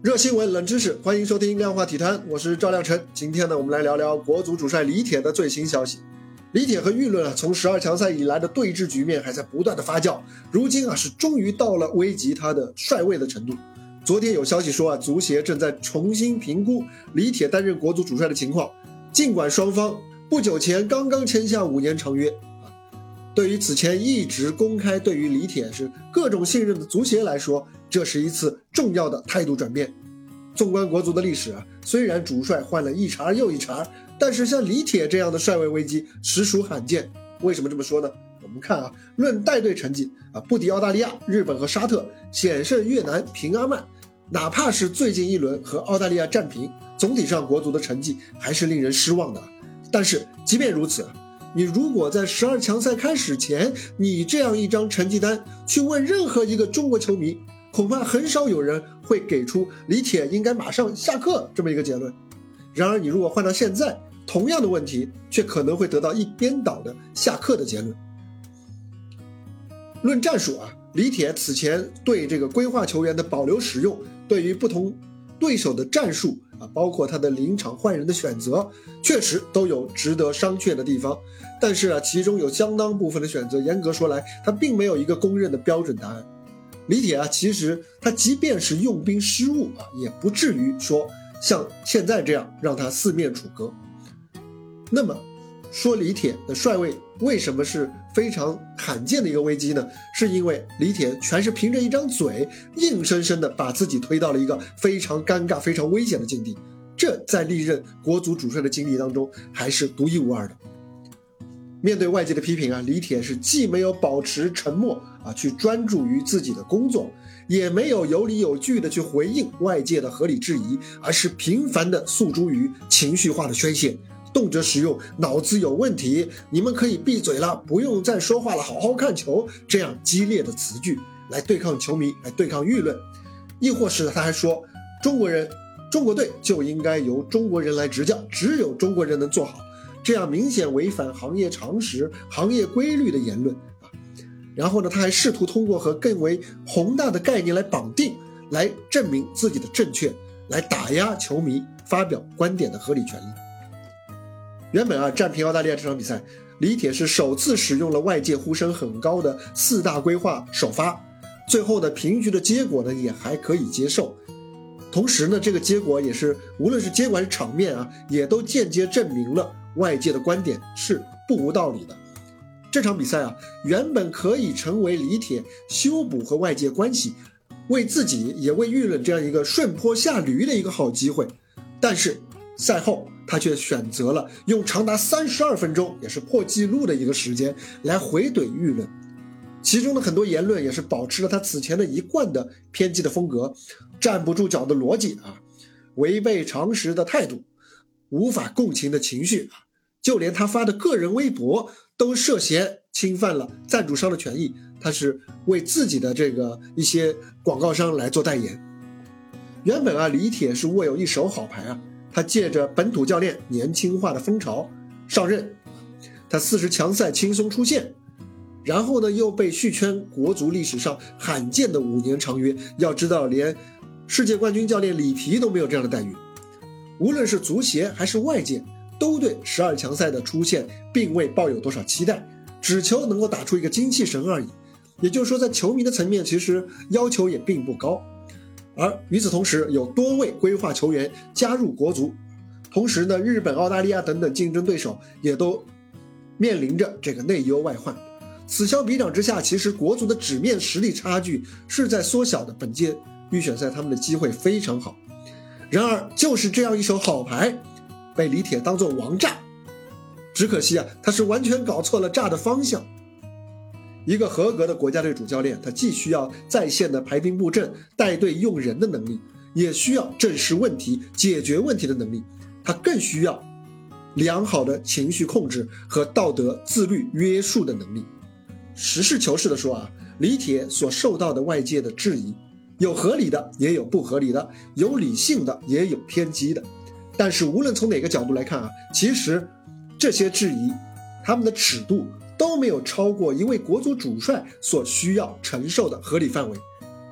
热新闻、冷知识，欢迎收听量化体坛，我是赵亮晨。今天呢，我们来聊聊国足主帅李铁的最新消息。李铁和舆论啊，从十二强赛以来的对峙局面还在不断的发酵，如今啊，是终于到了危及他的帅位的程度。昨天有消息说啊，足协正在重新评估李铁担任国足主帅的情况，尽管双方不久前刚刚签下五年长约。对于此前一直公开对于李铁是各种信任的足协来说，这是一次重要的态度转变。纵观国足的历史啊，虽然主帅换了一茬又一茬，但是像李铁这样的帅位危机实属罕见。为什么这么说呢？我们看啊，论带队成绩啊，不敌澳大利亚、日本和沙特，险胜越南、平阿曼，哪怕是最近一轮和澳大利亚战平，总体上国足的成绩还是令人失望的。但是即便如此。你如果在十二强赛开始前，你这样一张成绩单去问任何一个中国球迷，恐怕很少有人会给出李铁应该马上下课这么一个结论。然而，你如果换到现在，同样的问题却可能会得到一边倒的下课的结论。论战术啊，李铁此前对这个规划球员的保留使用，对于不同对手的战术。啊，包括他的临场换人的选择，确实都有值得商榷的地方。但是啊，其中有相当部分的选择，严格说来，他并没有一个公认的标准答案。李铁啊，其实他即便是用兵失误啊，也不至于说像现在这样让他四面楚歌。那么。说李铁的帅位为什么是非常罕见的一个危机呢？是因为李铁全是凭着一张嘴，硬生生的把自己推到了一个非常尴尬、非常危险的境地。这在历任国足主帅的经历当中还是独一无二的。面对外界的批评啊，李铁是既没有保持沉默啊，去专注于自己的工作，也没有有理有据的去回应外界的合理质疑，而是频繁的诉诸于情绪化的宣泄。动辄使用“脑子有问题”，你们可以闭嘴了，不用再说话了，好好看球，这样激烈的词句来对抗球迷，来对抗舆论，亦或是他还说中国人，中国队就应该由中国人来执教，只有中国人能做好，这样明显违反行业常识、行业规律的言论啊。然后呢，他还试图通过和更为宏大的概念来绑定，来证明自己的正确，来打压球迷发表观点的合理权利。原本啊，战平澳大利亚这场比赛，李铁是首次使用了外界呼声很高的四大规划首发，最后的，平局的结果呢也还可以接受。同时呢，这个结果也是无论是结果还是场面啊，也都间接证明了外界的观点是不无道理的。这场比赛啊，原本可以成为李铁修补和外界关系，为自己也为舆论这样一个顺坡下驴的一个好机会，但是赛后。他却选择了用长达三十二分钟，也是破纪录的一个时间来回怼舆论，其中的很多言论也是保持了他此前的一贯的偏激的风格，站不住脚的逻辑啊，违背常识的态度，无法共情的情绪啊，就连他发的个人微博都涉嫌侵犯了赞助商的权益，他是为自己的这个一些广告商来做代言。原本啊，李铁是握有一手好牌啊。他借着本土教练年轻化的风潮上任，他四十强赛轻松出线，然后呢又被续签国足历史上罕见的五年长约。要知道，连世界冠军教练里皮都没有这样的待遇。无论是足协还是外界，都对十二强赛的出现并未抱有多少期待，只求能够打出一个精气神而已。也就是说，在球迷的层面，其实要求也并不高。而与此同时，有多位规划球员加入国足，同时呢，日本、澳大利亚等等竞争对手也都面临着这个内忧外患。此消彼长之下，其实国足的纸面实力差距是在缩小的。本届预选赛他们的机会非常好，然而就是这样一手好牌，被李铁当做王炸。只可惜啊，他是完全搞错了炸的方向。一个合格的国家队主教练，他既需要在线的排兵布阵、带队用人的能力，也需要正视问题、解决问题的能力，他更需要良好的情绪控制和道德自律约束的能力。实事求是的说啊，李铁所受到的外界的质疑，有合理的，也有不合理的，有理性的，也有偏激的。但是无论从哪个角度来看啊，其实这些质疑，他们的尺度。都没有超过一位国足主帅所需要承受的合理范围，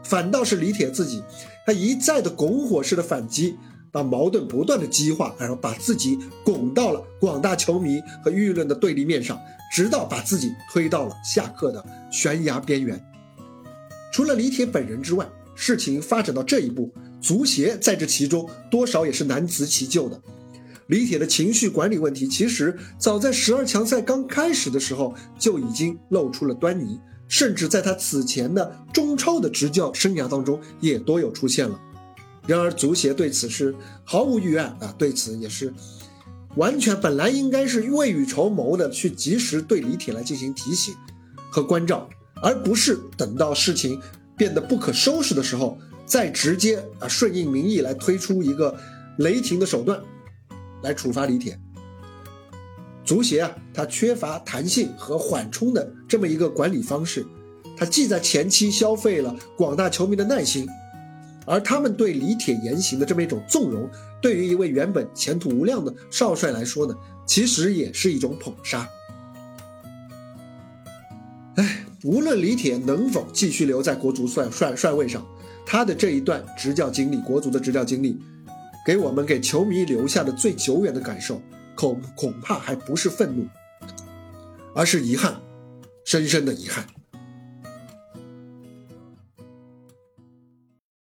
反倒是李铁自己，他一再的拱火式的反击，把矛盾不断的激化，然后把自己拱到了广大球迷和舆论的对立面上，直到把自己推到了下课的悬崖边缘。除了李铁本人之外，事情发展到这一步，足协在这其中多少也是难辞其咎的。李铁的情绪管理问题，其实早在十二强赛刚开始的时候就已经露出了端倪。甚至在他此前的中超的执教生涯当中，也多有出现了。然而，足协对此是毫无预案啊，对此也是完全本来应该是未雨绸缪的去及时对李铁来进行提醒和关照，而不是等到事情变得不可收拾的时候，再直接啊顺应民意来推出一个雷霆的手段来处罚李铁。足协啊，它缺乏弹性和缓冲的这么一个管理方式，它既在前期消费了广大球迷的耐心，而他们对李铁言行的这么一种纵容，对于一位原本前途无量的少帅来说呢，其实也是一种捧杀。哎，无论李铁能否继续留在国足帅帅帅位上，他的这一段执教经历，国足的执教经历，给我们给球迷留下的最久远的感受。恐恐怕还不是愤怒，而是遗憾，深深的遗憾。